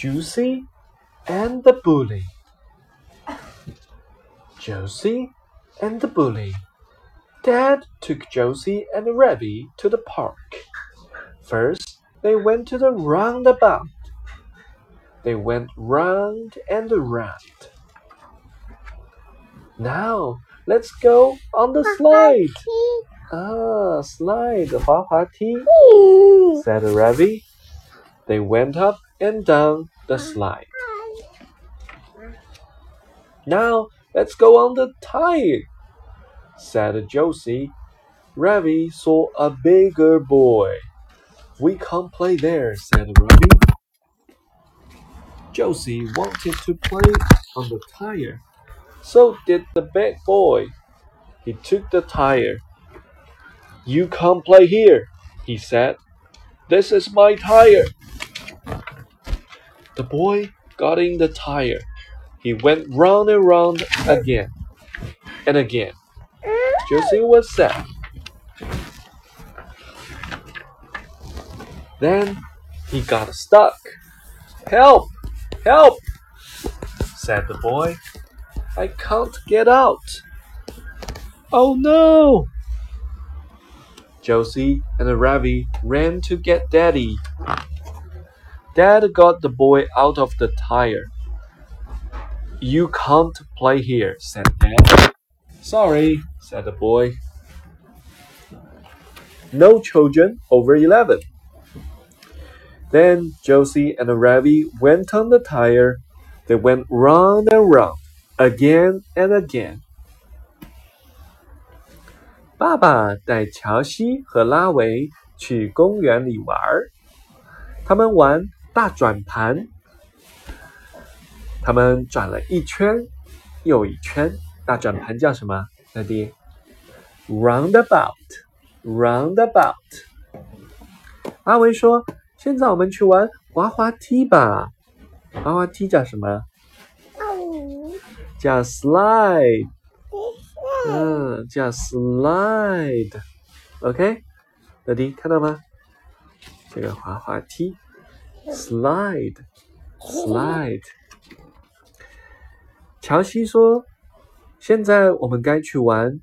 Juicy and the Bully. Josie and the Bully. Dad took Josie and Ravi to the park. First, they went to the roundabout. They went round and round. Now, let's go on the slide. Ah, slide, 滑滑梯, said Ravi. They went up and down the slide. Now, let's go on the tire, said Josie. Ravi saw a bigger boy. We can't play there, said Ravi. Josie wanted to play on the tire. So did the big boy. He took the tire. You can't play here, he said. This is my tire. The boy got in the tire. He went round and round again and again. Josie was sad. Then he got stuck. Help! Help! said the boy. I can't get out. Oh no! Josie and Ravi ran to get Daddy. Dad got the boy out of the tire. You can't play here, said Dad. Sorry, said the boy. No children over 11. Then Josie and Ravi went on the tire. They went round and round, again and again. 爸爸带乔西和拉维去公园里玩儿，他们玩 大转盘，他们转了一圈又一圈。大转盘叫什么？乐迪？Roundabout，roundabout。阿维说：“现在我们去玩滑滑梯吧。滑滑梯叫什么？叫 slide。嗯，叫 slide。OK，乐迪看到吗？这个滑滑梯，slide，slide。乔西说：“现在我们该去玩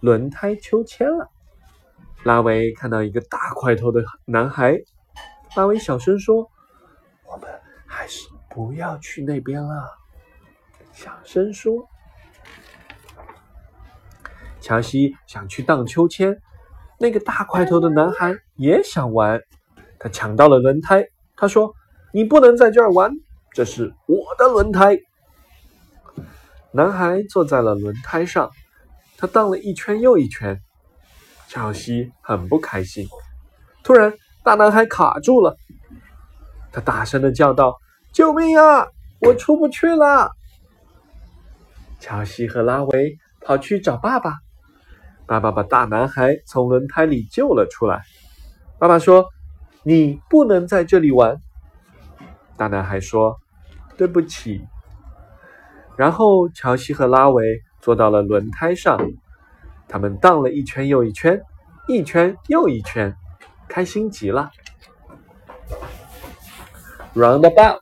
轮胎秋千了。”拉维看到一个大块头的男孩，拉维小声说：“我们还是不要去那边了。”小声说。乔西想去荡秋千，那个大块头的男孩也想玩。他抢到了轮胎，他说：“你不能在这儿玩，这是我的轮胎。”男孩坐在了轮胎上，他荡了一圈又一圈。乔西很不开心。突然，大男孩卡住了，他大声的叫道：“救命啊！我出不去了！”乔西和拉维跑去找爸爸。爸爸把大男孩从轮胎里救了出来。爸爸说：“你不能在这里玩。”大男孩说：“对不起。”然后乔西和拉维坐到了轮胎上，他们荡了一圈又一圈，一圈又一圈，开心极了。Roundabout，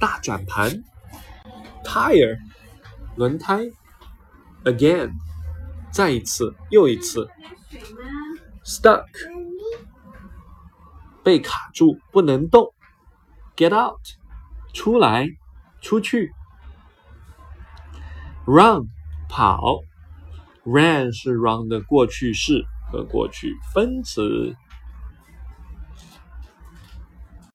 大转盘；Tire，轮胎；Again。再一次，又一次，stuck，被卡住，不能动。；get out，出来，出去。；run，跑。；ran 是 run 的过去式和过去分词。